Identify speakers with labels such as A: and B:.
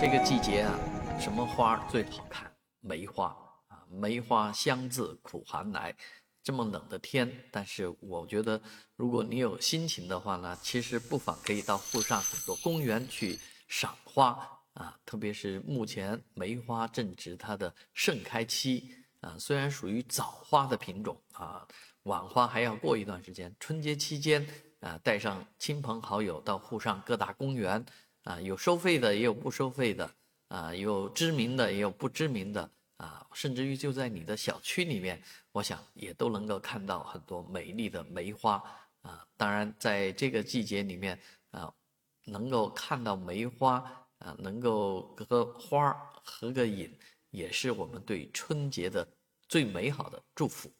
A: 这个季节啊，什么花最好看？梅花啊，梅花香自苦寒来。这么冷的天，但是我觉得，如果你有心情的话呢，其实不妨可以到沪上很多公园去赏花啊。特别是目前梅花正值它的盛开期啊，虽然属于早花的品种啊，晚花还要过一段时间。春节期间啊，带上亲朋好友到沪上各大公园啊，有收费的，也有不收费的啊，有知名的，也有不知名的。啊，甚至于就在你的小区里面，我想也都能够看到很多美丽的梅花啊。当然，在这个季节里面啊，能够看到梅花啊，能够和花合个影，也是我们对春节的最美好的祝福。